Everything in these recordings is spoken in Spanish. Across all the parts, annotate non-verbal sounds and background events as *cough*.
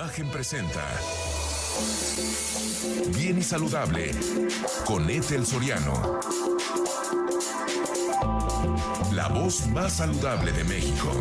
Imagen presenta Bien y Saludable con Ethel Soriano. La voz más saludable de México.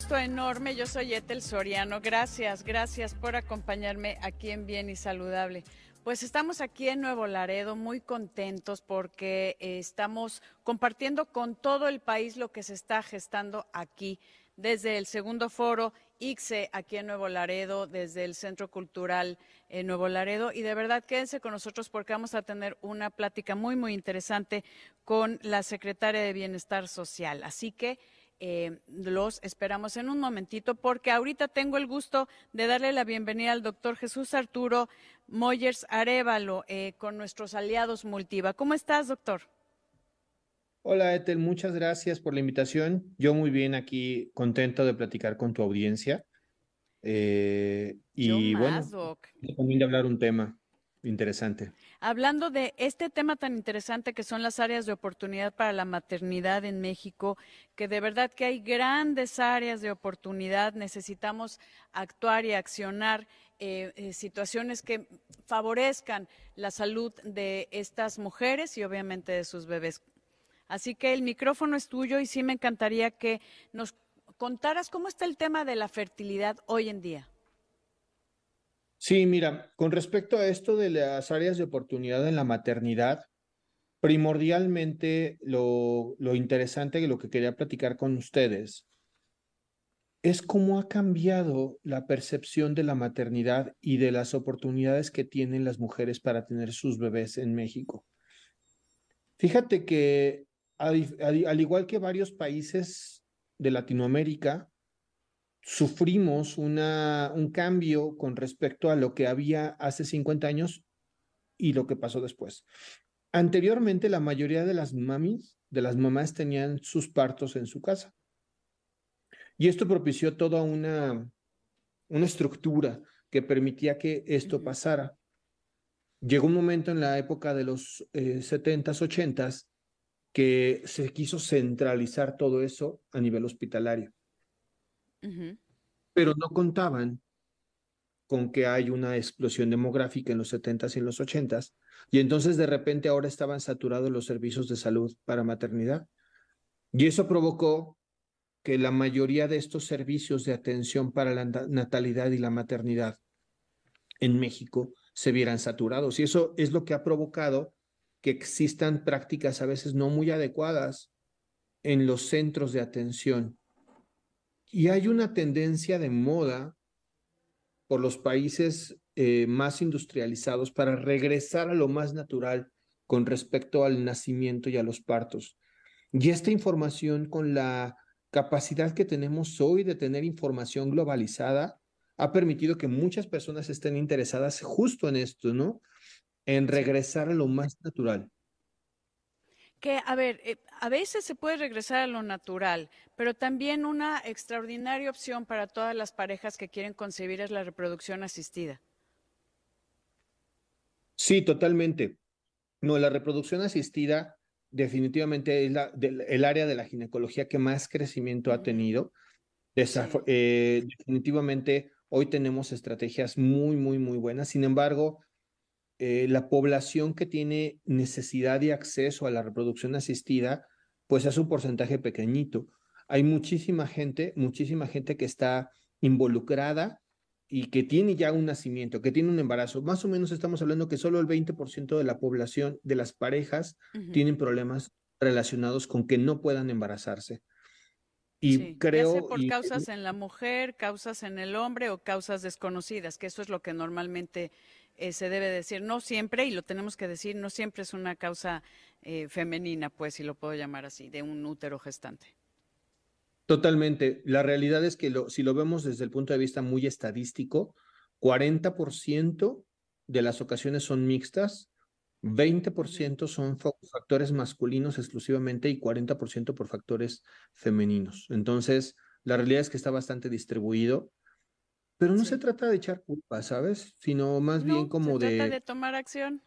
Esto enorme, yo soy Ethel Soriano. Gracias, gracias por acompañarme aquí en Bien y Saludable. Pues estamos aquí en Nuevo Laredo muy contentos porque eh, estamos compartiendo con todo el país lo que se está gestando aquí desde el segundo foro ICSE aquí en Nuevo Laredo, desde el Centro Cultural Nuevo Laredo. Y de verdad, quédense con nosotros porque vamos a tener una plática muy, muy interesante con la secretaria de Bienestar Social. Así que eh, los esperamos en un momentito porque ahorita tengo el gusto de darle la bienvenida al doctor Jesús Arturo Moyers Arevalo eh, con nuestros aliados Multiva. ¿Cómo estás, doctor? Hola, Ethel, muchas gracias por la invitación. Yo muy bien aquí, contento de platicar con tu audiencia. Eh, y bueno, también de hablar un tema interesante. Hablando de este tema tan interesante que son las áreas de oportunidad para la maternidad en México, que de verdad que hay grandes áreas de oportunidad, necesitamos actuar y accionar eh, eh, situaciones que favorezcan la salud de estas mujeres y obviamente de sus bebés. Así que el micrófono es tuyo y sí me encantaría que nos contaras cómo está el tema de la fertilidad hoy en día. Sí, mira, con respecto a esto de las áreas de oportunidad en la maternidad, primordialmente lo, interesante que lo que quería platicar con ustedes es cómo ha cambiado la percepción de la maternidad y de las oportunidades que tienen las mujeres para tener sus bebés en México. Fíjate que al, igual que varios países de Latinoamérica, sufrimos una, un cambio con respecto a lo que había hace 50 años y lo que pasó después. Anteriormente, la mayoría de las mamis, de las mamás, tenían sus partos en su casa. Y esto propició toda una, una estructura que permitía que esto pasara. Llegó un momento en la época de los 70s, eh, 80s, que se quiso centralizar todo eso a nivel hospitalario. Pero no contaban con que hay una explosión demográfica en los 70s y en los 80s, y entonces de repente ahora estaban saturados los servicios de salud para maternidad. Y eso provocó que la mayoría de estos servicios de atención para la natalidad y la maternidad en México se vieran saturados. Y eso es lo que ha provocado que existan prácticas a veces no muy adecuadas en los centros de atención. Y hay una tendencia de moda por los países eh, más industrializados para regresar a lo más natural con respecto al nacimiento y a los partos. Y esta información con la capacidad que tenemos hoy de tener información globalizada ha permitido que muchas personas estén interesadas justo en esto, ¿no? En regresar a lo más natural. Que, a ver, eh, a veces se puede regresar a lo natural, pero también una extraordinaria opción para todas las parejas que quieren concebir es la reproducción asistida. Sí, totalmente. No, la reproducción asistida definitivamente es la, el área de la ginecología que más crecimiento ha tenido. Eh, definitivamente hoy tenemos estrategias muy, muy, muy buenas. Sin embargo, eh, la población que tiene necesidad de acceso a la reproducción asistida, pues es un porcentaje pequeñito. Hay muchísima gente, muchísima gente que está involucrada y que tiene ya un nacimiento, que tiene un embarazo. Más o menos estamos hablando que solo el 20% de la población, de las parejas, tienen problemas relacionados con que no puedan embarazarse. Y creo... por causas en la mujer, causas en el hombre o causas desconocidas, que eso es lo que normalmente eh, se debe decir, no siempre, y lo tenemos que decir, no siempre es una causa eh, femenina, pues, si lo puedo llamar así, de un útero gestante. Totalmente. La realidad es que lo, si lo vemos desde el punto de vista muy estadístico, 40% de las ocasiones son mixtas, 20% son factores masculinos exclusivamente y 40% por factores femeninos. Entonces, la realidad es que está bastante distribuido pero no se trata de echar culpa, ¿sabes? Sino más bien como se de... Trata de tomar acción.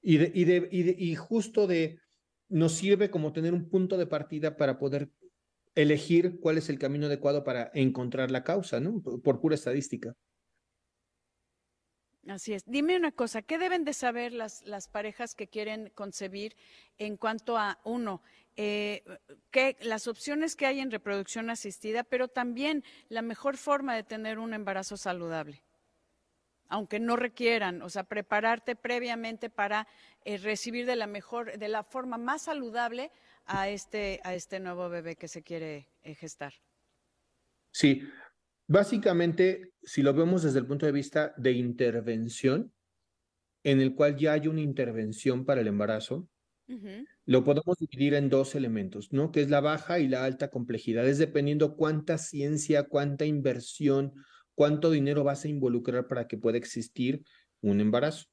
Y, de, y, de, y, de, y justo de, nos sirve como tener un punto de partida para poder elegir cuál es el camino adecuado para encontrar la causa, ¿no? Por pura estadística. Así es. Dime una cosa, ¿qué deben de saber las, parejas que quieren concebir en cuanto a, uno, eh, que las opciones que hay en reproducción asistida, pero también la mejor forma de tener un embarazo saludable? aunque no requieran, o sea, prepararte previamente para eh, recibir de la mejor, de la forma más saludable a este, a este nuevo bebé que se quiere eh, gestar. Sí, Básicamente, si lo vemos desde el punto de vista de intervención, en el cual ya hay una intervención para el embarazo, lo podemos dividir en dos elementos, ¿no? Que es la baja y la alta complejidad. Es dependiendo cuánta ciencia, cuánta inversión, cuánto dinero vas a involucrar para que pueda existir un embarazo.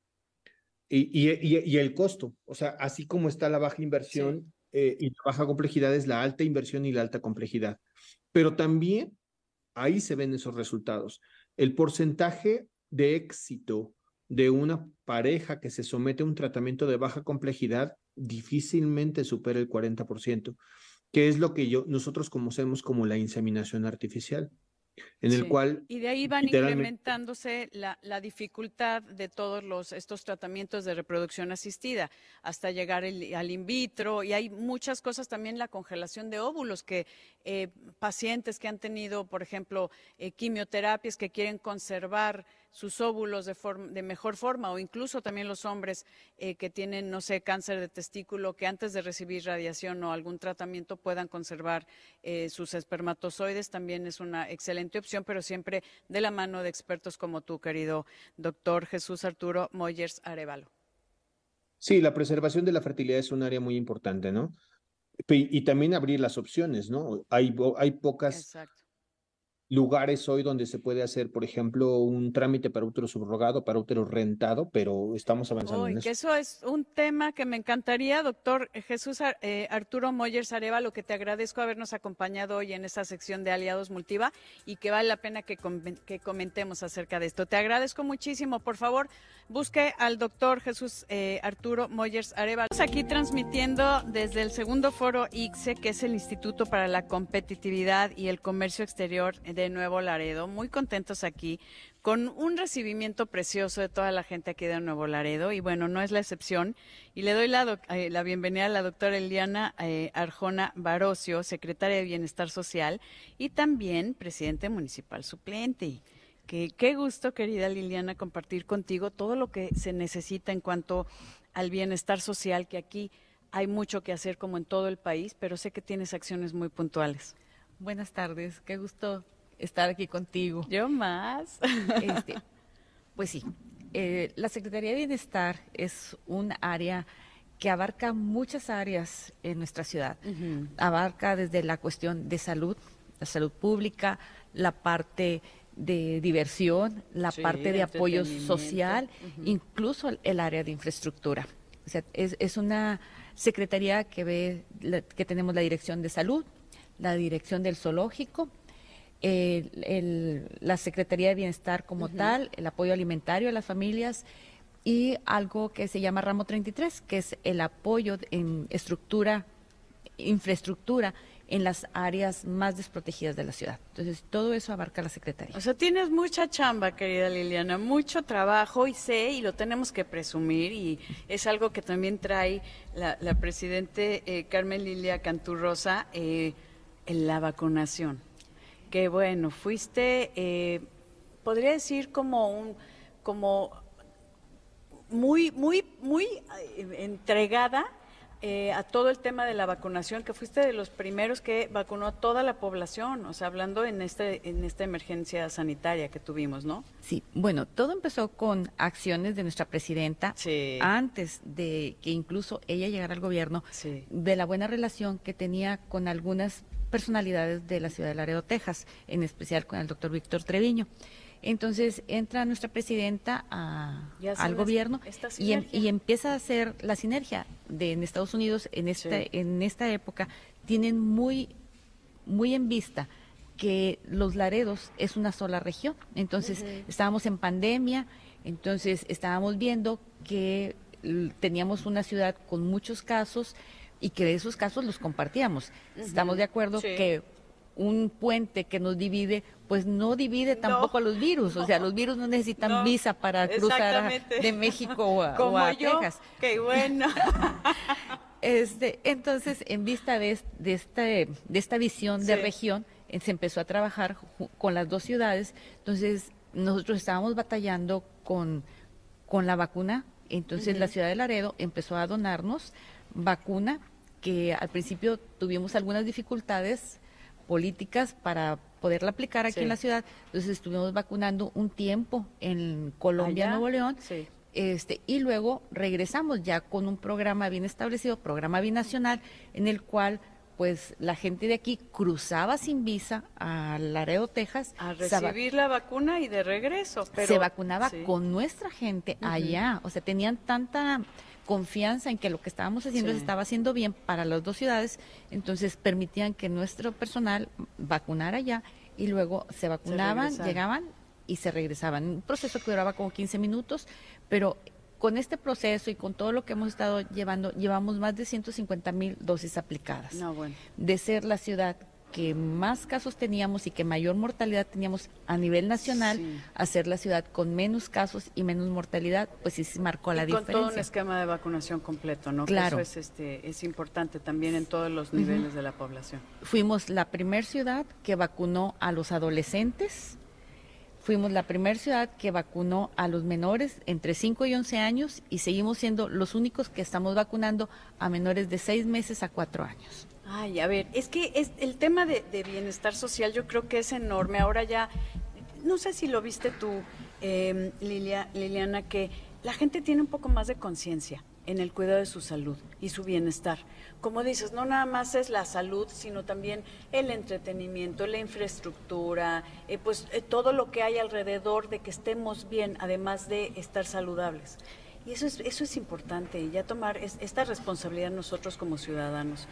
Y, y, el costo, o sea, así como está la baja inversión eh, y la baja complejidad es la alta inversión y la alta complejidad. Pero también Ahí se ven esos resultados. El porcentaje de éxito de una pareja que se somete a un tratamiento de baja complejidad difícilmente supera el 40%, que es lo que yo, nosotros conocemos como la inseminación artificial en el cual... Y de ahí van incrementándose la, la, dificultad de todos los, estos tratamientos de reproducción asistida hasta llegar al in vitro y hay muchas cosas también la congelación de óvulos que eh, pacientes que han tenido, por ejemplo, eh, quimioterapias que quieren conservar sus óvulos de, de, mejor forma o incluso también los hombres eh, que tienen, no sé, cáncer de testículo, que antes de recibir radiación o algún tratamiento puedan conservar eh, sus espermatozoides, también es una excelente opción, pero siempre de la mano de expertos como tú, querido doctor Jesús Arturo Moyers Arevalo. Sí, la preservación de la fertilidad es un área muy importante, ¿no? Y, también abrir las opciones, ¿no? Hay, hay pocas Exacto lugares hoy donde se puede hacer, por ejemplo, un trámite para útero subrogado, para útero rentado, pero estamos avanzando en eso. eso es un tema que me encantaría, doctor Jesús eh, Arturo Moyers Areva, lo que te agradezco habernos acompañado hoy en esta sección de Aliados Multiva y que vale la pena que, que comentemos acerca de esto. Te agradezco muchísimo. Por favor, busque al doctor Jesús eh, Arturo Moyers Areva. Estamos aquí transmitiendo desde el segundo foro ICSE, que es el Instituto para la Competitividad y el Comercio Exterior de Nuevo Laredo. Muy contentos aquí con un recibimiento precioso de toda la gente aquí de Nuevo Laredo y bueno, no es la excepción. Y le doy la, eh, la bienvenida a la doctora Eliana eh, Arjona Barocio, secretaria de Bienestar Social y también presidente municipal suplente. Que, qué gusto, querida Liliana, compartir contigo todo lo que se necesita en cuanto al bienestar social, que aquí hay mucho que hacer como en todo el país, pero sé que tienes acciones muy puntuales. Buenas tardes, qué gusto estar aquí contigo. Yo más. *laughs* Este, pues sí, eh, la Secretaría de Bienestar es un área que abarca muchas áreas en nuestra ciudad. Abarca desde la cuestión de salud, la salud pública, la parte de diversión, la parte de apoyo social, incluso el, área de infraestructura. O sea, es, es una secretaría que ve que tenemos la dirección de salud, la dirección del zoológico, el, la Secretaría de Bienestar como tal, el apoyo alimentario a las familias y algo que se llama Ramo 33, que es el apoyo en estructura, infraestructura en las áreas más desprotegidas de la ciudad. Entonces, todo eso abarca la Secretaría. O sea, tienes mucha chamba, querida Liliana, mucho trabajo y sé, y lo tenemos que presumir, y es algo que también trae la, la Presidente eh, Carmen Lilia Canturrosa, eh, en la vacunación que bueno, fuiste, eh, podría decir como un, como muy, muy, muy eh, entregada eh, a todo el tema de la vacunación, que fuiste de los primeros que vacunó a toda la población, o sea, hablando en este, en esta emergencia sanitaria que tuvimos, ¿no? Sí, bueno, todo empezó con acciones de nuestra presidenta antes de que incluso ella llegara al gobierno, de la buena relación que tenía con algunas personalidades de la ciudad de Laredo, Texas, en especial con el doctor Víctor Treviño. Entonces entra nuestra presidenta al gobierno em, y, empieza a hacer la sinergia de en Estados Unidos en esta en esta época tienen muy muy en vista que los Laredos es una sola región. Entonces estábamos en pandemia, entonces estábamos viendo que teníamos una ciudad con muchos casos y que de esos casos los compartíamos. Estamos de acuerdo que un puente que nos divide, pues no divide tampoco a los virus. O sea, los virus no necesitan visa para cruzar de México o a, *laughs* Como yo, Texas. Qué bueno. *laughs* este, entonces, en vista de, de, esta, de esta visión de región, eh, se empezó a trabajar con las dos ciudades. Entonces, nosotros estábamos batallando con, con la vacuna. Entonces, la ciudad de Laredo empezó a donarnos vacuna que al principio tuvimos algunas dificultades políticas para poderla aplicar aquí en la ciudad. Entonces estuvimos vacunando un tiempo en Colombia, Nuevo León. Este, y luego regresamos ya con un programa bien establecido, programa binacional, en el cual pues la gente de aquí cruzaba sin visa a Laredo, Texas. A recibir la vacuna y de regreso. se vacunaba con nuestra gente allá. O sea, tenían tanta confianza en que lo que estábamos haciendo se estaba haciendo bien para las dos ciudades, entonces permitían que nuestro personal vacunara ya y luego se vacunaban, llegaban y se regresaban. Un proceso que duraba como 15 minutos, pero con este proceso y con todo lo que hemos estado llevando, llevamos más de 150 mil dosis aplicadas. De ser la ciudad que más casos teníamos y que mayor mortalidad teníamos a nivel nacional, a ser la ciudad con menos casos y menos mortalidad, pues sí se marcó la diferencia. Con todo un esquema de vacunación completo, ¿no? Claro. eso es, este, es importante también en todos los niveles de la población. Fuimos la primer ciudad que vacunó a los adolescentes, fuimos la primera ciudad que vacunó a los menores entre 5 y 11 años y seguimos siendo los únicos que estamos vacunando a menores de 6 meses a 4 años. Ay, a ver, es que es, el tema de, bienestar social yo creo que es enorme. Ahora ya, no sé si lo viste tú, eh, Lilia, Liliana, que la gente tiene un poco más de conciencia en el cuidado de su salud y su bienestar. Como dices, no nada más es la salud, sino también el entretenimiento, la infraestructura, eh, pues eh, todo lo que hay alrededor de que estemos bien, además de estar saludables. Y eso es, eso es importante, ya tomar esta responsabilidad nosotros como ciudadanos.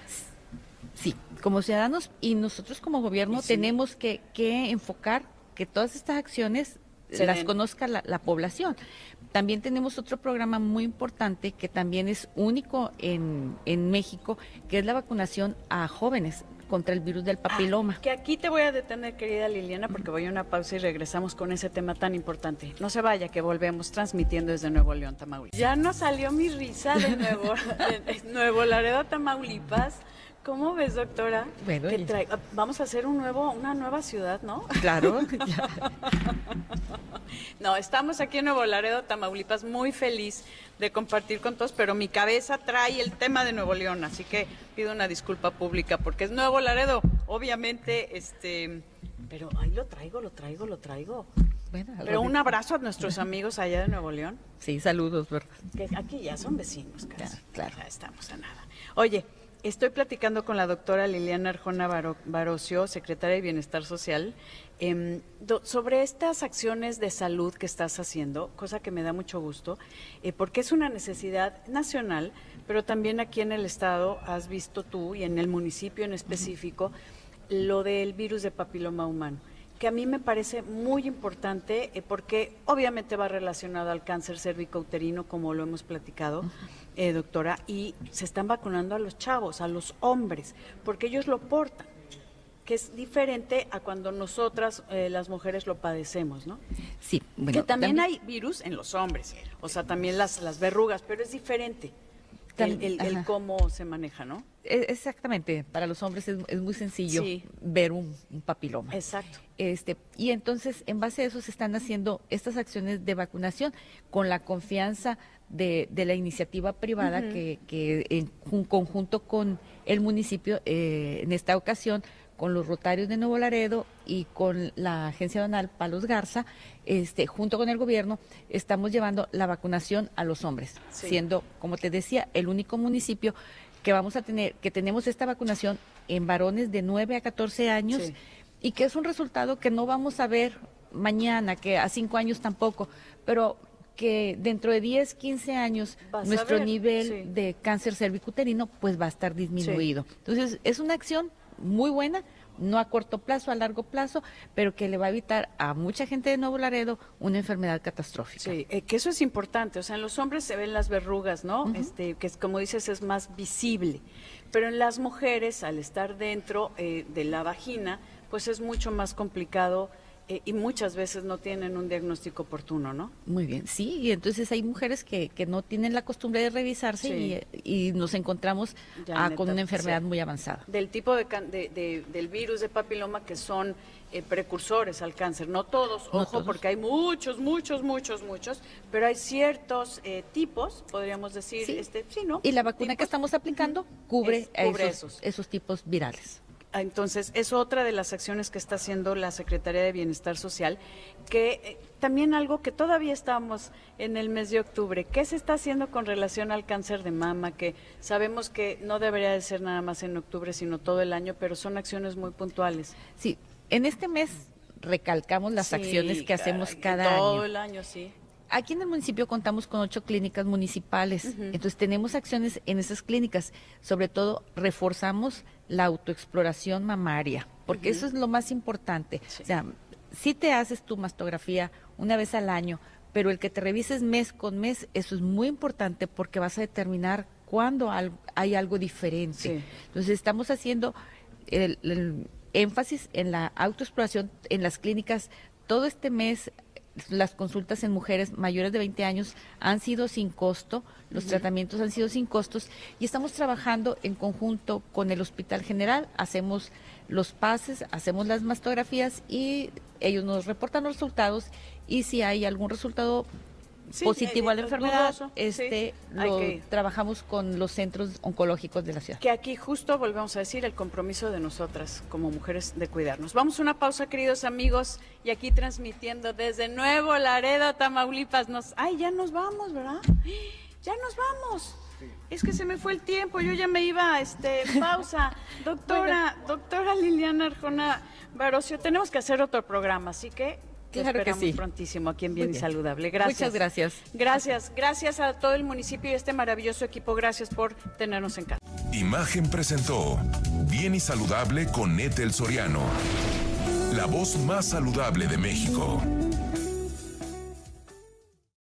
Sí, como ciudadanos y nosotros como gobierno tenemos que, enfocar que todas estas acciones se las conozca la, población. También tenemos otro programa muy importante que también es único en, en México, que es la vacunación a jóvenes contra el virus del papiloma. Ah, que aquí te voy a detener, querida Liliana, porque voy a una pausa y regresamos con ese tema tan importante. No se vaya, que volvemos transmitiendo desde Nuevo León, Tamaulipas. Ya no salió mi risa de Nuevo, *laughs* de Nuevo Laredo, Tamaulipas ¿Cómo ves, doctora? Bueno, ah, vamos a hacer un nuevo, una nueva ciudad, ¿no? Claro. *laughs* *laughs* no, estamos aquí en Nuevo Laredo, Tamaulipas, muy feliz de compartir con todos, pero mi cabeza trae el tema de Nuevo León, así que pido una disculpa pública porque es Nuevo Laredo, obviamente, este, pero ahí lo traigo, lo traigo, lo traigo. Bueno, pero un abrazo a nuestros amigos allá de Nuevo León. Sí, saludos, ¿verdad? Que aquí ya son vecinos, casi. claro. Ya estamos a nada. Oye, Estoy platicando con la doctora Liliana Arjona Barocio, secretaria de Bienestar Social, em, sobre estas acciones de salud que estás haciendo, cosa que me da mucho gusto, eh, porque es una necesidad nacional, pero también aquí en el Estado has visto tú y en el municipio en específico lo del virus de papiloma humano que a mí me parece muy importante eh, porque obviamente va relacionado al cáncer cérvico-uterino, como lo hemos platicado, eh, doctora, y se están vacunando a los chavos, a los hombres, porque ellos lo portan que es diferente a cuando nosotras, eh, las mujeres, lo padecemos, ¿no? Sí, bueno. Que también, hay virus en los hombres, o sea, también las, las verrugas, pero es diferente el, cómo se maneja, ¿no? E, exactamente, para los hombres es, muy sencillo ver un, papiloma. Exacto. Este, y entonces, en base a eso, se están haciendo estas acciones de vacunación con la confianza de, la iniciativa privada que, que, en conjunto con el municipio, eh, en esta ocasión, con los Rotarios de Nuevo Laredo y con la Agencia Donal Palos Garza, este, junto con el gobierno, estamos llevando la vacunación a los hombres, siendo, como te decía, el único municipio que vamos a tener, que tenemos esta vacunación en varones de 9 a 14 años y que es un resultado que no vamos a ver mañana, que a 5 años tampoco, pero que dentro de 10, 15 años nuestro nivel de cáncer cervicuterino pues va a estar disminuido. Entonces, es una acción muy buena, no a corto plazo, a largo plazo, pero que le va a evitar a mucha gente de Nuevo Laredo una enfermedad catastrófica. Sí, eh, que eso es importante. O sea, en los hombres se ven las verrugas, ¿no? este, que es, como dices es más visible. Pero en las mujeres, al estar dentro eh, de la vagina, pues es mucho más complicado eh, y muchas veces no tienen un diagnóstico oportuno, ¿no? Muy bien, sí, y entonces hay mujeres que, que no tienen la costumbre de revisarse y, y, nos encontramos ah, con una enfermedad muy avanzada. Del tipo de, de, del virus de papiloma que son eh, precursores al cáncer, no todos, ojo, porque hay muchos, muchos, muchos, muchos, pero hay ciertos eh, tipos, podríamos decir, sí. este, sí, ¿no? Y la vacuna que estamos aplicando cubre, cubre esos, esos tipos virales. Entonces, es otra de las acciones que está haciendo la Secretaría de Bienestar Social, que eh, también algo que todavía estamos en el mes de octubre, ¿qué se está haciendo con relación al cáncer de mama? Que sabemos que no debería de ser nada más en octubre, sino todo el año, pero son acciones muy puntuales. Sí, en este mes recalcamos las acciones que hacemos cada año. Todo el año, sí. Aquí en el municipio contamos con ocho clínicas municipales, entonces tenemos acciones en esas clínicas. Sobre todo reforzamos la autoexploración mamaria, porque eso es lo más importante. O sea, si te haces tu mastografía una vez al año, pero el que te revises mes con mes, eso es muy importante porque vas a determinar cuándo hay algo diferente. Entonces estamos haciendo el énfasis en la autoexploración en las clínicas todo este mes las consultas en mujeres mayores de 20 años han sido sin costo, los tratamientos han sido sin costos y estamos trabajando en conjunto con el Hospital General, hacemos los pases, hacemos las mastografías y ellos nos reportan los resultados y si hay algún resultado positivo a la enfermedad, este lo trabajamos con los centros oncológicos de la ciudad. Que aquí justo volvemos a decir el compromiso de nosotras como mujeres de cuidarnos. Vamos a una pausa, queridos amigos, y aquí transmitiendo desde Nuevo Laredo, Tamaulipas. Nos, ay, ya nos vamos, ¿verdad? *gasps* Ya nos vamos. Es que se me fue el tiempo, yo ya me iba, este, pausa. *laughs* Doctora, doctora Liliana Arjona Barocio, tenemos que hacer otro programa, así que Claro que sí. prontísimo aquí en Bien, y Saludable. Gracias. Muchas gracias. Gracias. Gracias a todo el municipio y este maravilloso equipo. Gracias por tenernos en casa. Imagen presentó Bien y Saludable con Etel Soriano. La voz más saludable de México.